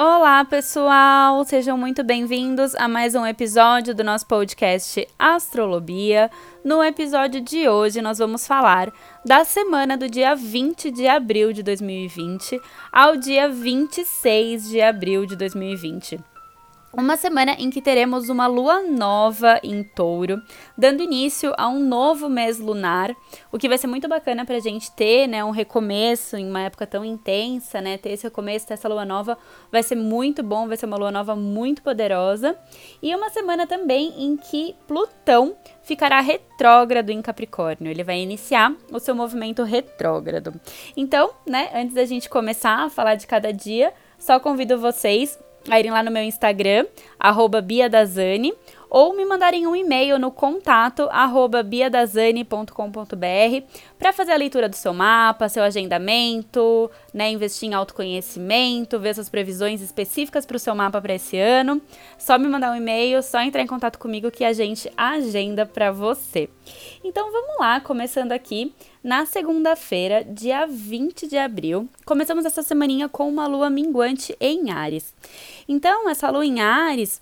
Olá, pessoal! Sejam muito bem-vindos a mais um episódio do nosso podcast Astrolobia. No episódio de hoje, nós vamos falar da semana do dia 20 de abril de 2020 ao dia 26 de abril de 2020 uma semana em que teremos uma lua nova em touro, dando início a um novo mês lunar, o que vai ser muito bacana para a gente ter, né, um recomeço em uma época tão intensa, né, ter esse recomeço, ter essa lua nova, vai ser muito bom, vai ser uma lua nova muito poderosa, e uma semana também em que Plutão ficará retrógrado em Capricórnio, ele vai iniciar o seu movimento retrógrado. Então, né, antes da gente começar a falar de cada dia, só convido vocês a irem lá no meu Instagram, arroba Bia Dazani, ou me mandarem um e-mail no contato arroba biadazani.com.br para fazer a leitura do seu mapa, seu agendamento, né, investir em autoconhecimento, ver suas previsões específicas para o seu mapa para esse ano. Só me mandar um e-mail, só entrar em contato comigo que a gente agenda para você. Então vamos lá, começando aqui na segunda-feira, dia 20 de abril. Começamos essa semaninha com uma lua minguante em Ares. Então, essa lua em Ares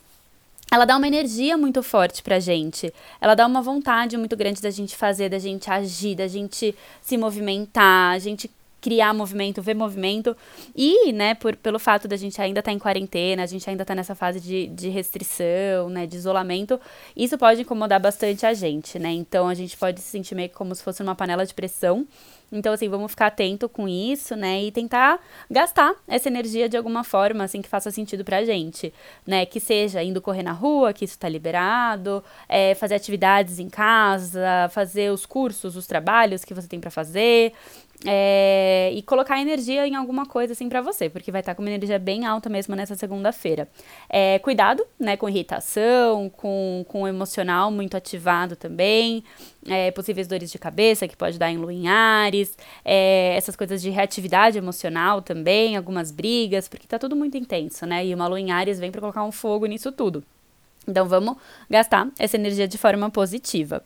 ela dá uma energia muito forte pra gente. Ela dá uma vontade muito grande da gente fazer, da gente agir, da gente se movimentar, a gente criar movimento, ver movimento. E, né, por, pelo fato da gente ainda estar tá em quarentena, a gente ainda tá nessa fase de, de restrição, né, de isolamento, isso pode incomodar bastante a gente, né? Então a gente pode se sentir meio como se fosse uma panela de pressão. Então, assim, vamos ficar atento com isso, né? E tentar gastar essa energia de alguma forma, assim, que faça sentido pra gente, né? Que seja indo correr na rua, que isso tá liberado, é, fazer atividades em casa, fazer os cursos, os trabalhos que você tem para fazer, é, e colocar energia em alguma coisa assim para você, porque vai estar tá com uma energia bem alta mesmo nessa segunda-feira. É, cuidado, né, com irritação, com, com o emocional muito ativado também, é, possíveis dores de cabeça que pode dar em lua em Ares, é, essas coisas de reatividade emocional também, algumas brigas, porque tá tudo muito intenso, né? E uma lua em Ares vem para colocar um fogo nisso tudo. Então vamos gastar essa energia de forma positiva.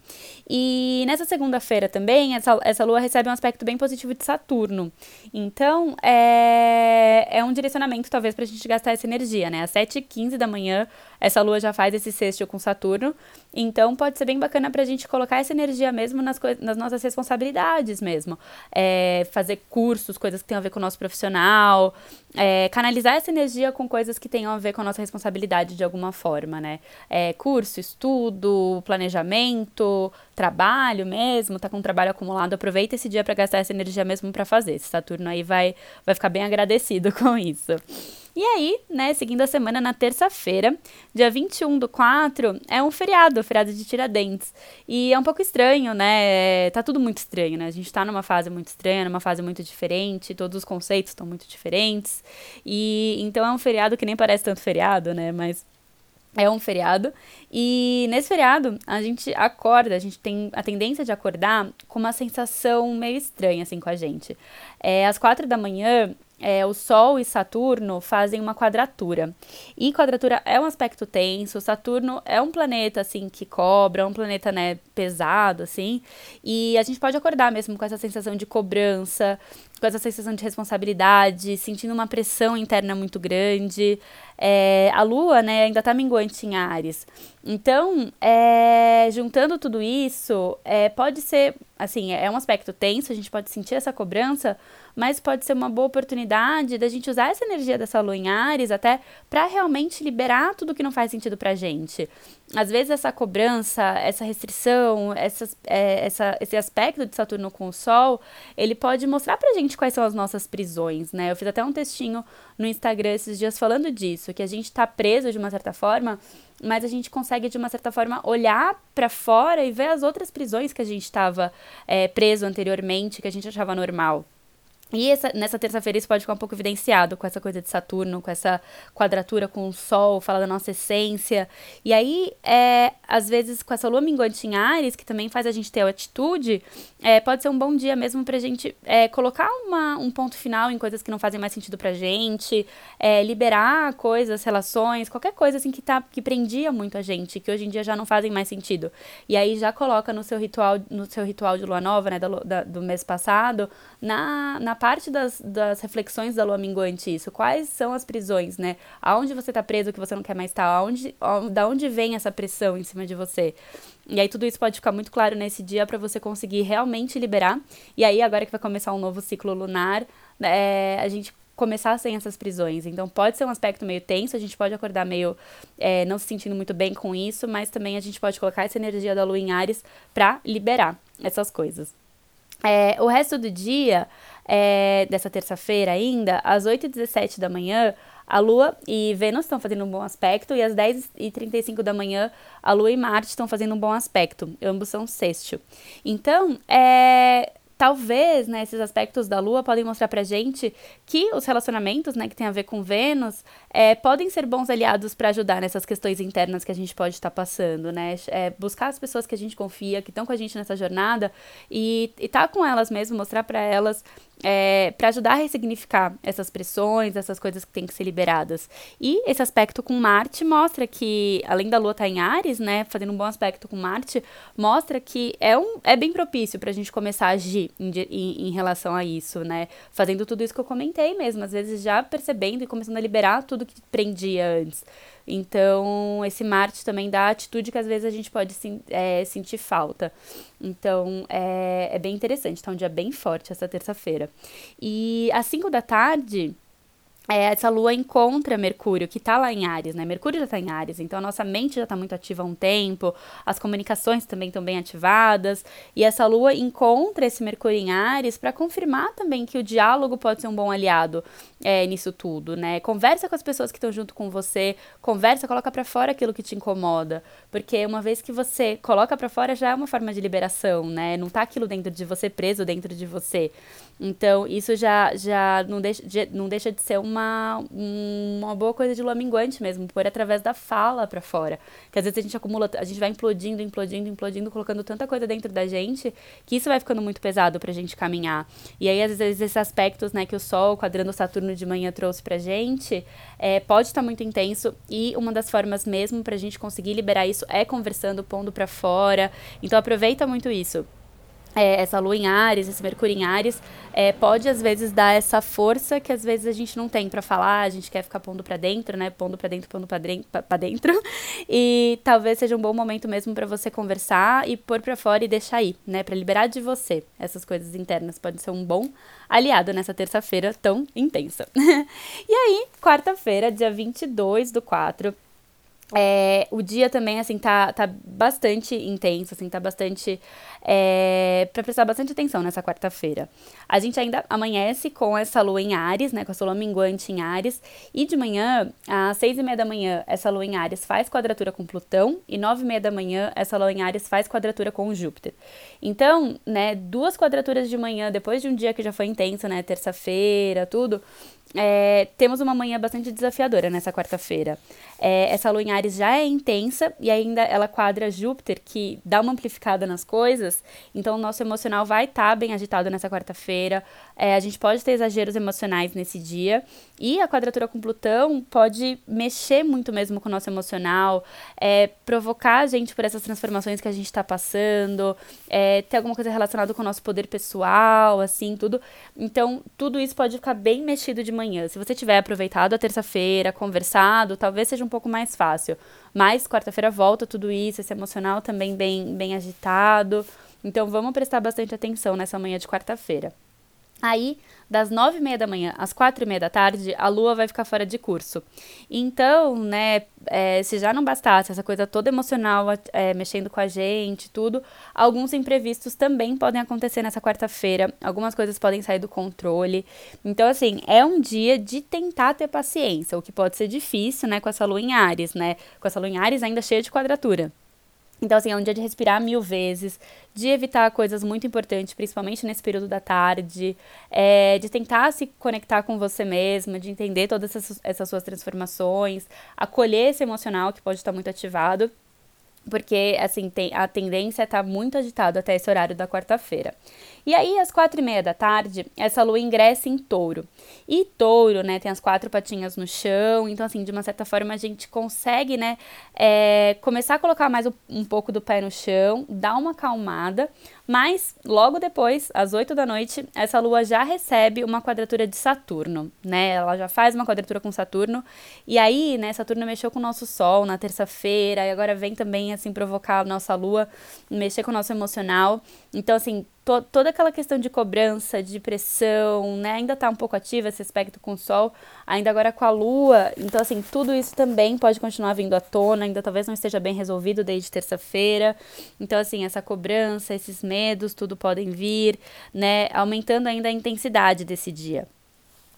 E nessa segunda-feira também, essa, essa lua recebe um aspecto bem positivo de Saturno. Então é, é um direcionamento, talvez, para a gente gastar essa energia, né? Às 7h15 da manhã, essa lua já faz esse sexto com Saturno. Então pode ser bem bacana para a gente colocar essa energia mesmo nas, nas nossas responsabilidades mesmo. É, fazer cursos, coisas que tenham a ver com o nosso profissional, é, canalizar essa energia com coisas que tenham a ver com a nossa responsabilidade de alguma forma, né? É, curso, estudo, planejamento, trabalho mesmo, tá com um trabalho acumulado, aproveita esse dia para gastar essa energia mesmo para fazer. Esse Saturno aí vai, vai ficar bem agradecido com isso. E aí, né, seguindo a semana, na terça-feira, dia 21 do 4, é um feriado, feriado de Tiradentes. E é um pouco estranho, né? É, tá tudo muito estranho, né? A gente tá numa fase muito estranha, numa fase muito diferente, todos os conceitos estão muito diferentes. E então é um feriado que nem parece tanto feriado, né? Mas é um feriado. E nesse feriado, a gente acorda, a gente tem a tendência de acordar com uma sensação meio estranha, assim, com a gente. É, às quatro da manhã, é, o Sol e Saturno fazem uma quadratura. E quadratura é um aspecto tenso. Saturno é um planeta, assim, que cobra, é um planeta, né, pesado, assim. E a gente pode acordar mesmo com essa sensação de cobrança, com essa sensação de responsabilidade, sentindo uma pressão interna muito grande. É, a Lua, né, ainda tá minguante em Ares. Então, é, juntando tudo isso, é, pode ser, assim, é um aspecto tenso, a gente pode sentir essa cobrança, mas pode ser uma boa oportunidade da gente usar essa energia dessa lua em Ares até para realmente liberar tudo que não faz sentido pra gente. Às vezes essa cobrança, essa restrição, é, essa, esse aspecto de Saturno com o Sol, ele pode mostrar pra gente quais são as nossas prisões, né? Eu fiz até um textinho no Instagram esses dias falando disso, que a gente tá preso de uma certa forma, mas a gente consegue de uma certa forma olhar para fora e ver as outras prisões que a gente estava é, preso anteriormente, que a gente achava normal. E essa, nessa terça-feira isso pode ficar um pouco evidenciado com essa coisa de Saturno, com essa quadratura com o Sol, fala da nossa essência. E aí, é, às vezes, com essa lua minguante em Ares, que também faz a gente ter atitude, é, pode ser um bom dia mesmo pra gente é, colocar uma, um ponto final em coisas que não fazem mais sentido pra gente, é, liberar coisas, relações, qualquer coisa assim que, tá, que prendia muito a gente, que hoje em dia já não fazem mais sentido. E aí já coloca no seu ritual, no seu ritual de lua nova, né, da, da, do mês passado, na, na parte das, das reflexões da lua minguante isso. Quais são as prisões, né? Aonde você tá preso que você não quer mais estar? Aonde, da onde vem essa pressão em cima de você? E aí tudo isso pode ficar muito claro nesse dia para você conseguir realmente liberar. E aí agora que vai começar um novo ciclo lunar, é, a gente começar sem essas prisões. Então pode ser um aspecto meio tenso, a gente pode acordar meio é, não se sentindo muito bem com isso, mas também a gente pode colocar essa energia da lua em Ares para liberar essas coisas. É, o resto do dia, é, dessa terça-feira ainda, às 8h17 da manhã, a Lua e Vênus estão fazendo um bom aspecto, e às 10h35 da manhã, a Lua e Marte estão fazendo um bom aspecto. Ambos são sexto. Então, é, talvez, né, esses aspectos da Lua podem mostrar pra gente que os relacionamentos, né, que tem a ver com Vênus, é, podem ser bons aliados para ajudar nessas questões internas que a gente pode estar tá passando, né? É, buscar as pessoas que a gente confia, que estão com a gente nessa jornada e estar tá com elas mesmo, mostrar para elas é, para ajudar a ressignificar essas pressões, essas coisas que têm que ser liberadas. E esse aspecto com Marte mostra que, além da Lua estar tá em Ares, né, fazendo um bom aspecto com Marte, mostra que é, um, é bem propício para a gente começar a agir em, em, em, relação a isso, né? Fazendo tudo isso que eu comentei mesmo, às vezes já percebendo e começando a liberar tudo que prendia antes. Então, esse Marte também dá atitude que às vezes a gente pode é, sentir falta. Então, é, é bem interessante. Tá um dia bem forte essa terça-feira. E às 5 da tarde essa lua encontra Mercúrio, que está lá em Ares, né? Mercúrio já está em Ares, então a nossa mente já está muito ativa há um tempo, as comunicações também estão bem ativadas, e essa lua encontra esse Mercúrio em Ares para confirmar também que o diálogo pode ser um bom aliado é, nisso tudo, né? Conversa com as pessoas que estão junto com você, conversa, coloca para fora aquilo que te incomoda, porque uma vez que você coloca para fora já é uma forma de liberação, né? Não tá aquilo dentro de você, preso dentro de você. Então, isso já, já não, deixa, não deixa de ser uma, uma boa coisa de lua minguante mesmo, por através da fala para fora. Que às vezes a gente acumula, a gente vai implodindo, implodindo, implodindo, colocando tanta coisa dentro da gente, que isso vai ficando muito pesado pra gente caminhar. E aí, às vezes, esses aspectos, né, que o Sol, quadrando Saturno de manhã trouxe pra gente, é, pode estar muito intenso, e uma das formas mesmo pra gente conseguir liberar isso é conversando, pondo pra fora. Então, aproveita muito isso é, essa lua em Ares, esse Mercúrio em Ares, é, pode às vezes dar essa força que às vezes a gente não tem para falar, a gente quer ficar pondo para dentro, né? Pondo para dentro, pondo para dentro. E talvez seja um bom momento mesmo para você conversar e pôr para fora e deixar aí, né? Para liberar de você essas coisas internas. Pode ser um bom aliado nessa terça-feira tão intensa. e aí, quarta-feira, dia 22 do 4, é, o dia também, assim, tá, tá bastante intenso, assim, tá bastante. É, pra prestar bastante atenção nessa quarta-feira. A gente ainda amanhece com essa lua em Ares, né? Com essa lua minguante em Ares. E de manhã, às seis e meia da manhã, essa lua em Ares faz quadratura com Plutão. E nove e meia da manhã, essa lua em Ares faz quadratura com Júpiter. Então, né, duas quadraturas de manhã, depois de um dia que já foi intenso, né? Terça-feira, tudo é, temos uma manhã bastante desafiadora nessa quarta-feira. É, essa lua em Ares já é intensa e ainda ela quadra Júpiter, que dá uma amplificada nas coisas. Então, o nosso emocional vai estar tá bem agitado nessa quarta-feira. É, a gente pode ter exageros emocionais nesse dia. E a quadratura com Plutão pode mexer muito mesmo com o nosso emocional, é, provocar a gente por essas transformações que a gente está passando, é, ter alguma coisa relacionada com o nosso poder pessoal, assim, tudo. Então, tudo isso pode ficar bem mexido de manhã. Se você tiver aproveitado a terça-feira, conversado, talvez seja um pouco mais fácil. Mas quarta-feira volta tudo isso, esse emocional também bem, bem agitado. Então vamos prestar bastante atenção nessa manhã de quarta-feira. Aí, das nove e meia da manhã às quatro e meia da tarde, a lua vai ficar fora de curso. Então, né, é, se já não bastasse essa coisa toda emocional é, mexendo com a gente, tudo, alguns imprevistos também podem acontecer nessa quarta-feira. Algumas coisas podem sair do controle. Então, assim, é um dia de tentar ter paciência, o que pode ser difícil, né, com essa lua em Ares, né? Com essa lua em Ares ainda cheia de quadratura. Então, assim, é um dia de respirar mil vezes, de evitar coisas muito importantes, principalmente nesse período da tarde, é, de tentar se conectar com você mesma, de entender todas essas, essas suas transformações, acolher esse emocional que pode estar muito ativado, porque, assim, tem, a tendência é estar muito agitado até esse horário da quarta-feira. E aí, às quatro e meia da tarde, essa lua ingressa em touro. E touro, né, tem as quatro patinhas no chão, então, assim, de uma certa forma, a gente consegue, né, é, começar a colocar mais um, pouco do pé no chão, dar uma acalmada, Mas logo depois, às 8 da noite, essa lua já recebe uma quadratura de Saturno, né? Ela já faz uma quadratura com Saturno. E aí, né, Saturno mexeu com o nosso Sol na terça-feira, e agora vem também assim provocar a nossa lua, mexer com o nosso emocional. Então, assim, to toda aquela questão de cobrança, de pressão, né? Ainda tá um pouco ativa esse aspecto com o Sol, ainda agora com a Lua. Então, assim, tudo isso também pode continuar vindo à tona, ainda talvez não esteja bem resolvido desde terça-feira. Então, assim, essa cobrança, esses medos, tudo podem vir, né? Aumentando ainda a intensidade desse dia.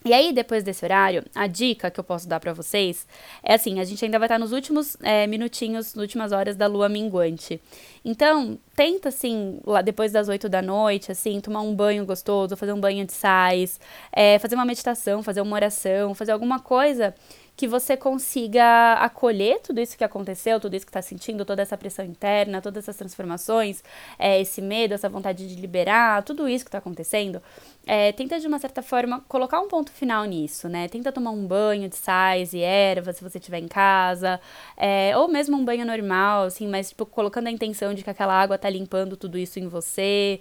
E aí, depois desse horário, a dica que eu posso dar para vocês é assim: a gente ainda vai estar nos últimos é, minutinhos, nas últimas horas da lua minguante. Então, tenta, assim, lá depois das 8 da noite, assim, tomar um banho gostoso, fazer um banho de sais, é, fazer uma meditação, fazer uma oração, fazer alguma coisa que você consiga acolher tudo isso que aconteceu, tudo isso que está sentindo, toda essa pressão interna, todas essas transformações, é, esse medo, essa vontade de liberar, tudo isso que está acontecendo. É, tenta de uma certa forma colocar um ponto final nisso, né? Tenta tomar um banho de sais e ervas se você estiver em casa, é, ou mesmo um banho normal, assim, mas tipo, colocando a intenção de que aquela água tá limpando tudo isso em você.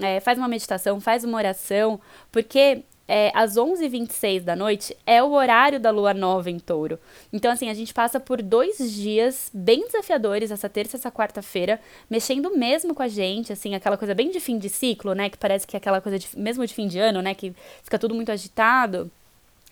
É, faz uma meditação, faz uma oração, porque é, às 11h26 da noite é o horário da lua nova em touro. Então, assim, a gente passa por dois dias bem desafiadores, essa terça e essa quarta-feira, mexendo mesmo com a gente, assim, aquela coisa bem de fim de ciclo, né? Que parece que é aquela coisa de, mesmo de fim de ano, né? Que fica tudo muito agitado.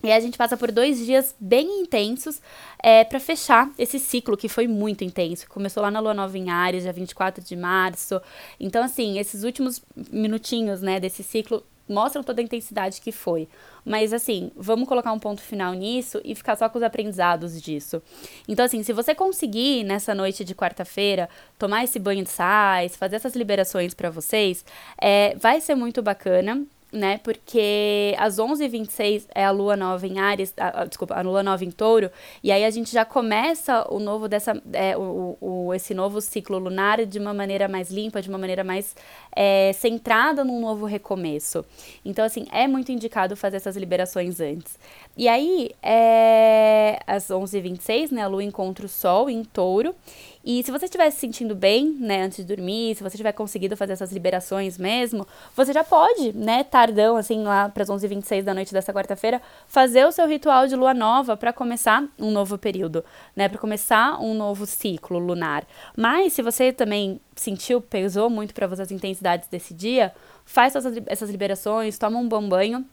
E a gente passa por dois dias bem intensos é, para fechar esse ciclo que foi muito intenso. Começou lá na Lua Nova em Ares, dia 24 de março. Então, assim, esses últimos minutinhos, né, desse ciclo mostram toda a intensidade que foi. Mas assim, vamos colocar um ponto final nisso e ficar só com os aprendizados disso. Então, assim, se você conseguir nessa noite de quarta-feira tomar esse banho de sais, fazer essas liberações para vocês, é, vai ser muito bacana né? Porque às 11h26 é a lua nova em Ares, a, a, desculpa, a lua nova em Touro, e aí a gente já começa o novo dessa, é, o, o, esse novo ciclo lunar de uma maneira mais limpa, de uma maneira mais é, centrada num novo recomeço. Então, assim, é muito indicado fazer essas liberações antes. E aí, é, às 11h26, né, a lua encontra o sol em Touro, e se você estiver se sentindo bem, né, antes de dormir, se você tiver conseguido fazer essas liberações mesmo, você já pode, né, tardão, assim, lá para as 11h26 da noite dessa quarta-feira, fazer o seu ritual de lua nova para começar um novo período, né, para começar um novo ciclo lunar. Mas se você também sentiu, pesou muito para você as intensidades desse dia, faz essas liberações, toma um bom banho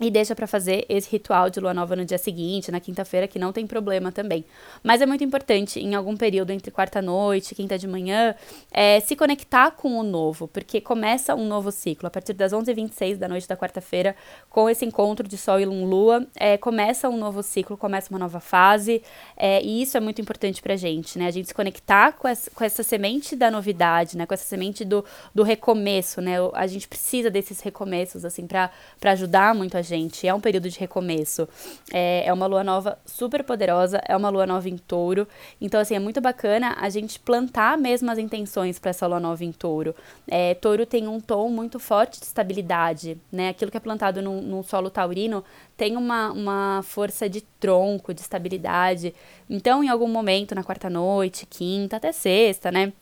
e deixa para fazer esse ritual de lua nova no dia seguinte, na quinta-feira, que não tem problema também. Mas é muito importante, em algum período entre quarta-noite e quinta de manhã, é, se conectar com o novo, porque começa um novo ciclo. A partir das 11h26 da noite da quarta-feira, com esse encontro de Sol e Lua, é, começa um novo ciclo, começa uma nova fase, é, e isso é muito importante pra gente, né? A gente se conectar com essa, com essa semente da novidade, né? Com essa semente do, do recomeço, né? A gente precisa desses recomeços, assim, para ajudar muito a gente gente. É um período de recomeço. É, é uma lua nova super poderosa, é uma lua nova em touro. Então, assim, é muito bacana a gente plantar mesmo as intenções para essa lua nova em touro. É, touro tem um tom muito forte de estabilidade, né? Aquilo que é plantado num, num solo taurino tem uma, uma força de tronco, de estabilidade. Então, em algum momento, na quarta noite, quinta, até sexta, né?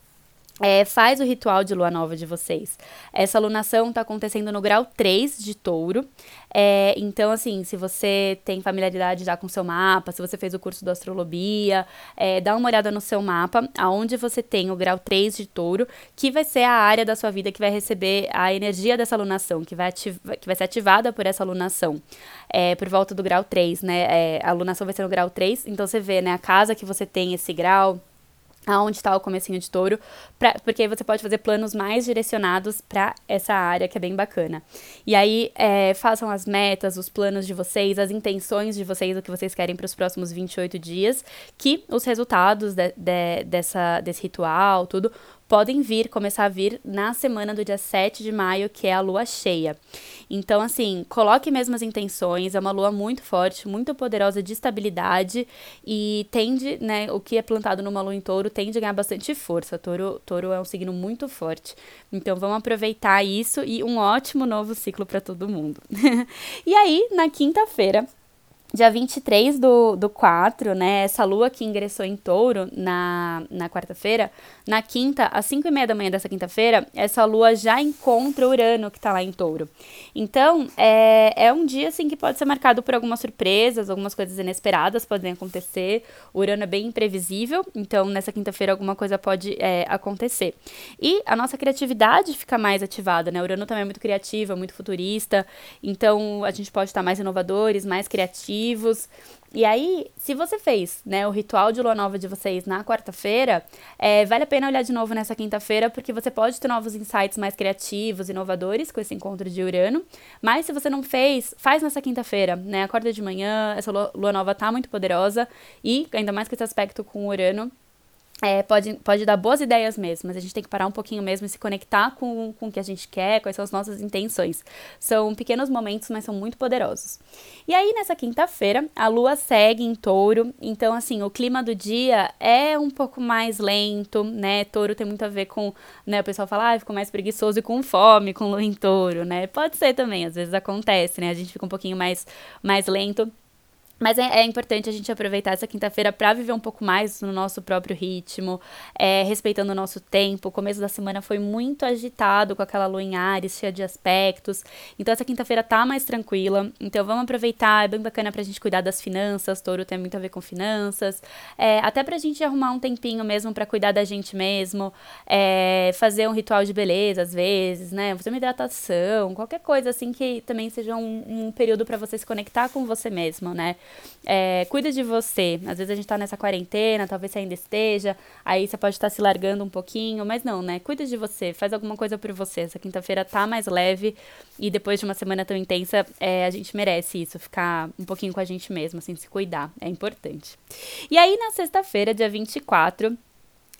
É, faz o ritual de lua nova de vocês. Essa alunação está acontecendo no grau 3 de touro. É, então, assim, se você tem familiaridade já com o seu mapa, se você fez o curso da astrolobia, é, dá uma olhada no seu mapa, aonde você tem o grau 3 de touro, que vai ser a área da sua vida que vai receber a energia dessa alunação, que vai, ativa, que vai ser ativada por essa alunação. É, por volta do grau 3, né? É, a alunação vai ser no grau 3, então você vê, né, a casa que você tem esse grau aonde está o comecinho de touro, pra, porque aí você pode fazer planos mais direcionados para essa área que é bem bacana. E aí é, façam as metas, os planos de vocês, as intenções de vocês, o que vocês querem para os próximos 28 dias, que os resultados de, de, dessa, desse ritual, tudo, podem vir, começar a vir na semana do dia 7 de maio, que é a lua cheia. Então, assim, coloque mesmo as intenções, é uma lua muito forte, muito poderosa de estabilidade e tende, né, o que é plantado numa lua em touro tende a ganhar bastante força. Touro, touro é um signo muito forte. Então, vamos aproveitar isso e um ótimo novo ciclo para todo mundo. e aí, na quinta-feira, dia 23 do, do 4, né? Essa lua que ingressou em touro na, na quarta-feira, na quinta, às 5 e meia da manhã dessa quinta-feira, essa lua já encontra Urano que tá lá em touro. Então, é, é um dia, assim, que pode ser marcado por algumas surpresas, algumas coisas inesperadas podem acontecer. O Urano é bem imprevisível, então nessa quinta-feira alguma coisa pode é, acontecer. E a nossa criatividade fica mais ativada, né? Urano também é muito criativo, é muito futurista, então a gente pode estar mais inovadores, mais criativos e aí, se você fez, né, o ritual de lua nova de vocês na quarta-feira, é, vale a pena olhar de novo nessa quinta-feira, porque você pode ter novos insights mais criativos, inovadores com esse encontro de Urano. Mas se você não fez, faz nessa quinta-feira, né? Acorda de manhã, essa lua, lua nova tá muito poderosa e ainda mais com esse aspecto com Urano, é, pode, pode dar boas ideias mesmo, mas a gente tem que parar um pouquinho mesmo e se conectar com, com o que a gente quer, quais são as nossas intenções. São pequenos momentos, mas são muito poderosos. E aí, nessa quinta-feira, a lua segue em touro, então, assim, o clima do dia é um pouco mais lento, né? Touro tem muito a ver com, né? O pessoal fala, ah, ficou mais preguiçoso e com fome com lua em touro, né? Pode ser também, às vezes acontece, né? A gente fica um pouquinho mais, mais lento. Mas é, é, importante a gente aproveitar essa quinta-feira para viver um pouco mais no nosso próprio ritmo, é, respeitando o nosso tempo. O começo da semana foi muito agitado com aquela lua em Ares, cheia de aspectos. Então essa quinta-feira tá mais tranquila. Então vamos aproveitar, é bem bacana pra gente cuidar das finanças. Touro tem muito a ver com finanças. É, até pra gente arrumar um tempinho mesmo para cuidar da gente mesmo. É, fazer um ritual de beleza às vezes, né? Fazer uma hidratação, qualquer coisa assim que também seja um, um período para você se conectar com você mesmo, né? É, cuida de você. Às vezes a gente tá nessa quarentena, talvez você ainda esteja, aí você pode estar se largando um pouquinho, mas não, né? Cuida de você, faz alguma coisa por você. Essa quinta-feira tá mais leve e depois de uma semana tão intensa, é, a gente merece isso, ficar um pouquinho com a gente mesmo, assim, se cuidar. É importante. E aí, na sexta-feira, dia 24,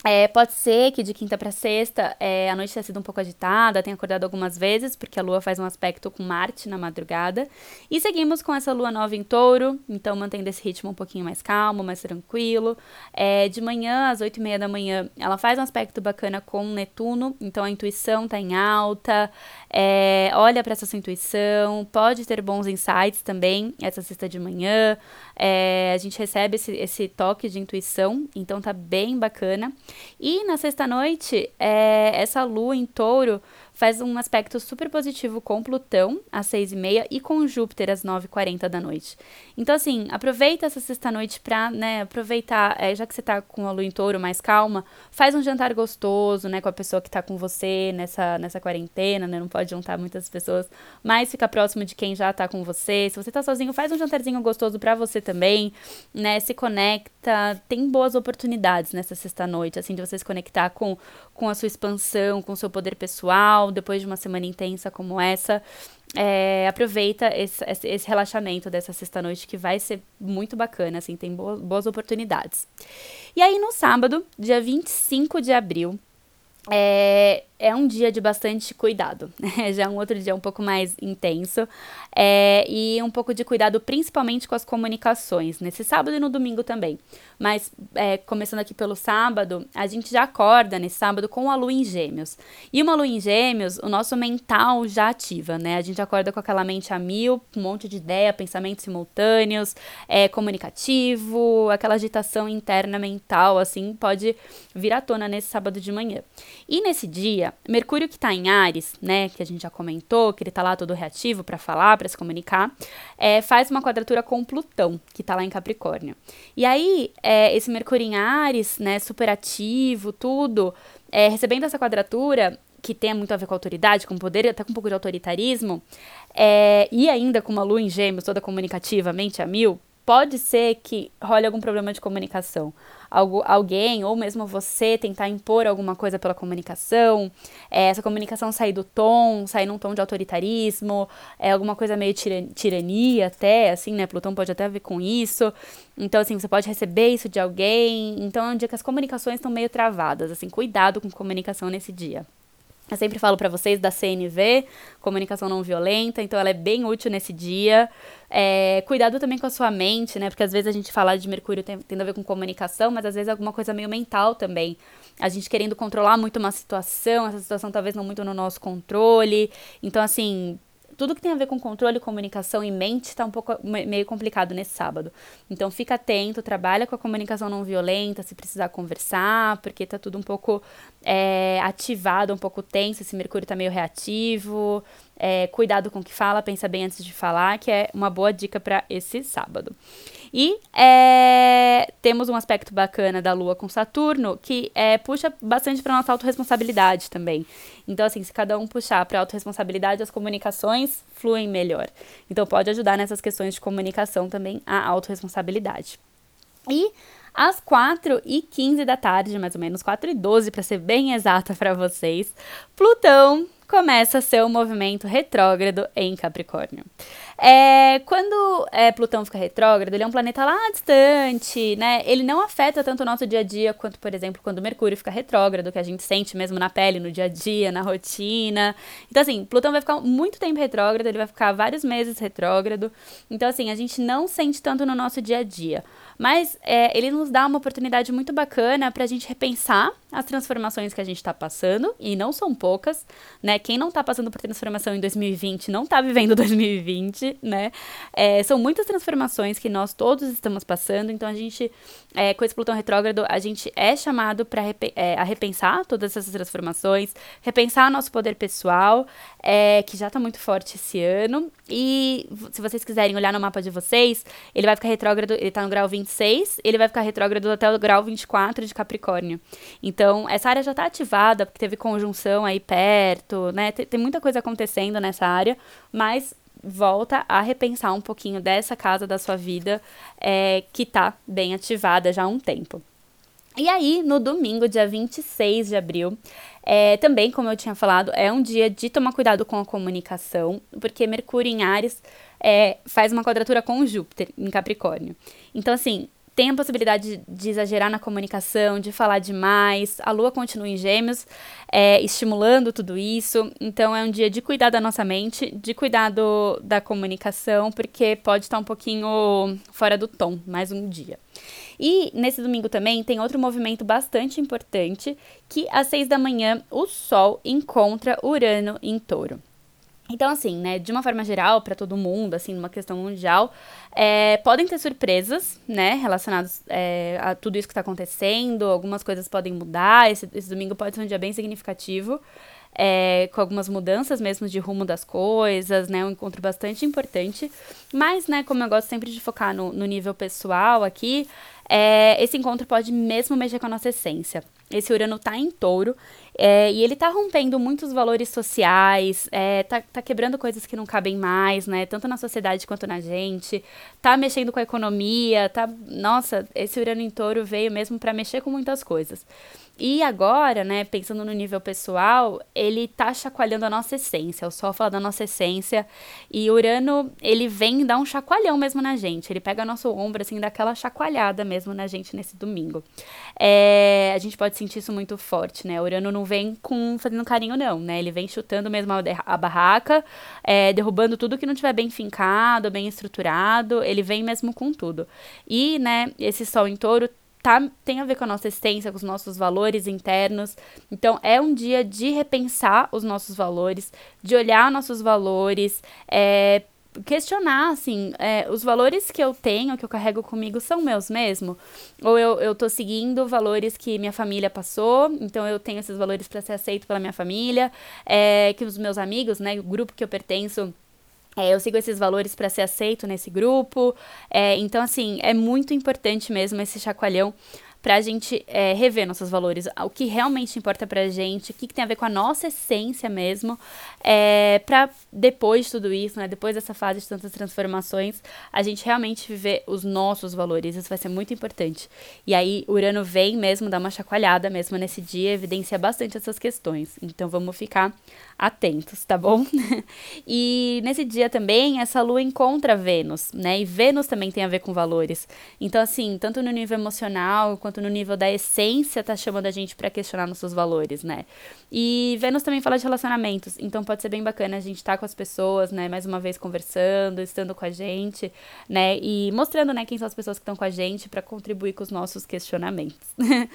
é, pode ser que de quinta para sexta é, a noite tenha sido um pouco agitada, tenha acordado algumas vezes, porque a lua faz um aspecto com Marte na madrugada. E seguimos com essa lua nova em touro, então mantendo esse ritmo um pouquinho mais calmo, mais tranquilo. É, de manhã, às oito e meia da manhã, ela faz um aspecto bacana com Netuno, então a intuição tá em alta. É, olha para essa sua intuição, pode ter bons insights também essa sexta de manhã. É, a gente recebe esse, esse toque de intuição, então tá bem bacana. E na sexta-noite, é, essa lua em touro faz um aspecto super positivo com Plutão às seis e meia e com Júpiter às nove e quarenta da noite. Então, assim, aproveita essa sexta-noite pra, né, aproveitar, é, já que você tá com a lua em touro mais calma, faz um jantar gostoso, né, com a pessoa que tá com você nessa, nessa quarentena, né, não pode juntar muitas pessoas, mas fica próximo de quem já tá com você. Se você tá sozinho, faz um jantarzinho gostoso para você também, né, se conecta, tem boas oportunidades nessa sexta-noite, assim, de você se conectar com, com a sua expansão, com o seu poder pessoal, depois de uma semana intensa como essa. É, aproveita esse, esse, relaxamento dessa sexta-noite que vai ser muito bacana, assim, tem boas, boas oportunidades. E aí, no sábado, dia 25 de abril, é, é um dia de bastante cuidado, né? Já é um outro dia um pouco mais intenso. É, e um pouco de cuidado principalmente com as comunicações, nesse sábado e no domingo também. Mas é, começando aqui pelo sábado, a gente já acorda nesse sábado com a lua em gêmeos. E uma lua em gêmeos, o nosso mental já ativa, né? A gente acorda com aquela mente a mil, um monte de ideia, pensamentos simultâneos, é, comunicativo, aquela agitação interna mental, assim, pode vir à tona nesse sábado de manhã. E nesse dia, Mercúrio que está em Ares, né, que a gente já comentou, que ele está lá todo reativo para falar, para se comunicar, é, faz uma quadratura com Plutão, que está lá em Capricórnio. E aí, é, esse Mercúrio em Ares, né, super ativo, tudo, é, recebendo essa quadratura, que tem muito a ver com autoridade, com poder, até com um pouco de autoritarismo, é, e ainda com uma lua em gêmeos toda comunicativa, mente a mil, pode ser que role algum problema de comunicação. Algo, alguém, ou mesmo você, tentar impor alguma coisa pela comunicação, é, essa comunicação sair do tom, sair num tom de autoritarismo, é alguma coisa meio tirania até, assim, né? Plutão pode até ver com isso. Então, assim, você pode receber isso de alguém. Então, é um dia que as comunicações estão meio travadas, assim, cuidado com comunicação nesse dia. Eu sempre falo para vocês da CNV, comunicação não violenta, então ela é bem útil nesse dia. É, cuidado também com a sua mente, né? Porque às vezes a gente fala de Mercúrio tem, a ver com comunicação, mas às vezes é alguma coisa meio mental também. A gente querendo controlar muito uma situação, essa situação talvez não muito no nosso controle. Então, assim, tudo que tem a ver com controle, comunicação e mente está um pouco meio complicado nesse sábado. Então fica atento, trabalha com a comunicação não violenta, se precisar conversar, porque tá tudo um pouco é, ativado, um pouco tenso, esse Mercúrio tá meio reativo. É, cuidado com o que fala, pensa bem antes de falar, que é uma boa dica para esse sábado. E é, temos um aspecto bacana da Lua com Saturno que é, puxa bastante para nossa autorresponsabilidade também. Então, assim, se cada um puxar para autorresponsabilidade, as comunicações fluem melhor. Então, pode ajudar nessas questões de comunicação também a autorresponsabilidade. E às 4 e 15 da tarde, mais ou menos 4 e 12 para ser bem exata para vocês, Plutão começa seu movimento retrógrado em Capricórnio. É, quando é, Plutão fica retrógrado, ele é um planeta lá distante, né? Ele não afeta tanto o nosso dia a dia quanto, por exemplo, quando Mercúrio fica retrógrado, que a gente sente mesmo na pele, no dia a dia, na rotina. Então, assim, Plutão vai ficar muito tempo retrógrado, ele vai ficar vários meses retrógrado. Então, assim, a gente não sente tanto no nosso dia a dia. Mas é, ele nos dá uma oportunidade muito bacana para a gente repensar as transformações que a gente está passando, e não são poucas, né? Quem não está passando por transformação em 2020 não está vivendo 2020, né? É, são muitas transformações que nós todos estamos passando, então a gente, é, com esse Plutão retrógrado, a gente é chamado para é, a repensar todas essas transformações, repensar nosso poder pessoal, é, que já está muito forte esse ano, e se vocês quiserem olhar no mapa de vocês, ele vai ficar retrógrado, ele está no grau 26, ele vai ficar retrógrado até o grau 24 de Capricórnio. Então, essa área já está ativada, porque teve conjunção aí perto, né? Tem, tem muita coisa acontecendo nessa área, mas volta a repensar um pouquinho dessa casa da sua vida é, que está bem ativada já há um tempo. E aí, no domingo, dia 26 de abril, é, também, como eu tinha falado, é um dia de tomar cuidado com a comunicação, porque Mercúrio em Ares é, faz uma quadratura com Júpiter em Capricórnio. Então, assim, tem a possibilidade de, de, exagerar na comunicação, de falar demais. A lua continua em gêmeos, é, estimulando tudo isso. Então é um dia de cuidar da nossa mente, de cuidar do, da comunicação, porque pode estar um pouquinho fora do tom, mais um dia. E nesse domingo também tem outro movimento bastante importante, que às seis da manhã o Sol encontra Urano em touro. Então, assim, né, de uma forma geral, para todo mundo, assim, numa questão mundial, é, podem ter surpresas, né, relacionadas é, a tudo isso que está acontecendo, algumas coisas podem mudar, esse, esse domingo pode ser um dia bem significativo, é, com algumas mudanças mesmo de rumo das coisas, né, um encontro bastante importante, mas, né, como eu gosto sempre de focar no, no nível pessoal aqui, é, esse encontro pode mesmo mexer com a nossa essência. Esse Urano tá em touro é, e ele tá rompendo muitos valores sociais, é, tá, tá quebrando coisas que não cabem mais, né? Tanto na sociedade quanto na gente. Tá mexendo com a economia, tá. Nossa, esse Urano em touro veio mesmo para mexer com muitas coisas. E agora, né, pensando no nível pessoal, ele tá chacoalhando a nossa essência. O Sol fala da nossa essência. E Urano, ele vem dar um chacoalhão mesmo na gente. Ele pega nosso ombro, assim, dá aquela chacoalhada mesmo na gente nesse domingo. É, a gente pode sentir isso muito forte, né? Urano não vem com fazendo carinho, não, né? Ele vem chutando mesmo a, a barraca, é, derrubando tudo que não tiver bem fincado, bem estruturado. Ele vem mesmo com tudo. E, né, esse Sol em touro tá, tem a ver com a nossa essência, com os nossos valores internos. Então, é um dia de repensar os nossos valores, de olhar nossos valores, é, questionar, assim, é, os valores que eu tenho, que eu carrego comigo, são meus mesmo? Ou eu, eu tô seguindo valores que minha família passou, então eu tenho esses valores para ser aceito pela minha família, é, que os meus amigos, né, o grupo que eu pertenço é, eu sigo esses valores para ser aceito nesse grupo. É, então, assim, é muito importante mesmo esse chacoalhão para a gente é, rever nossos valores, o que realmente importa para a gente, o que, que, tem a ver com a nossa essência mesmo, é, para depois de tudo isso, né, depois dessa fase de tantas transformações, a gente realmente viver os nossos valores, isso vai ser muito importante. E aí, Urano vem mesmo dar uma chacoalhada mesmo nesse dia, evidencia bastante essas questões, então vamos ficar atentos, tá bom? e nesse dia também, essa lua encontra Vênus, né, e Vênus também tem a ver com valores, então assim, tanto no nível emocional, quanto quanto no nível da essência tá chamando a gente para questionar nossos valores, né? E Vênus também fala de relacionamentos, então pode ser bem bacana a gente estar tá com as pessoas, né, mais uma vez conversando, estando com a gente, né, e mostrando, né, quem são as pessoas que estão com a gente para contribuir com os nossos questionamentos.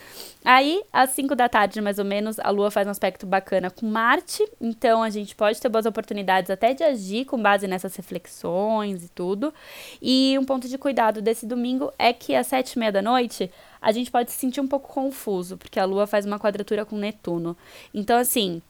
Aí, às 5 da tarde, mais ou menos, a Lua faz um aspecto bacana com Marte, então a gente pode ter boas oportunidades até de agir com base nessas reflexões e tudo. E um ponto de cuidado desse domingo é que às sete e meia da noite a gente pode se sentir um pouco confuso, porque a Lua faz uma quadratura com Netuno. Então, assim,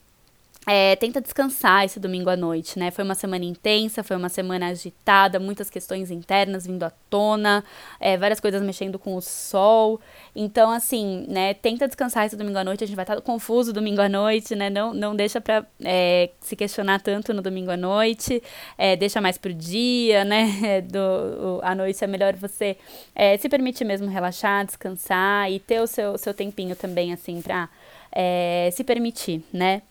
é, tenta descansar esse domingo à noite, né? Foi uma semana intensa, foi uma semana agitada, muitas questões internas vindo à tona, é, várias coisas mexendo com o sol. Então, assim, né? Tenta descansar esse domingo à noite. A gente vai estar confuso domingo à noite, né? Não, não deixa pra é, se questionar tanto no domingo à noite. É, deixa mais pro dia, né? Do, o, à noite é melhor você é, se permitir mesmo relaxar, descansar e ter o seu, seu tempinho também, assim, pra é, se permitir, né?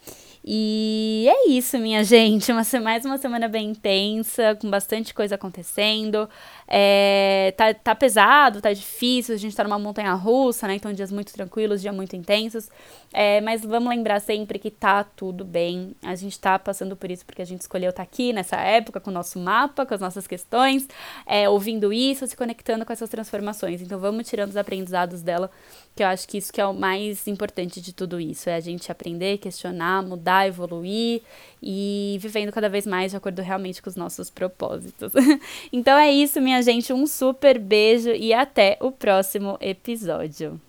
E é isso, minha gente. Uma, mais uma semana bem intensa, com bastante coisa acontecendo. É, tá, tá pesado, tá difícil, a gente tá numa montanha russa, né? Então, dias muito tranquilos, dias muito intensos. É, mas vamos lembrar sempre que tá tudo bem. A gente tá passando por isso porque a gente escolheu estar tá aqui nessa época, com o nosso mapa, com as nossas questões, é, ouvindo isso, se conectando com essas transformações. Então, vamos tirando os aprendizados dela, que eu acho que isso que é o mais importante de tudo isso. É a gente aprender, questionar, mudar evoluir e vivendo cada vez mais de acordo realmente com os nossos propósitos. então é isso, minha gente. Um super beijo e até o próximo episódio.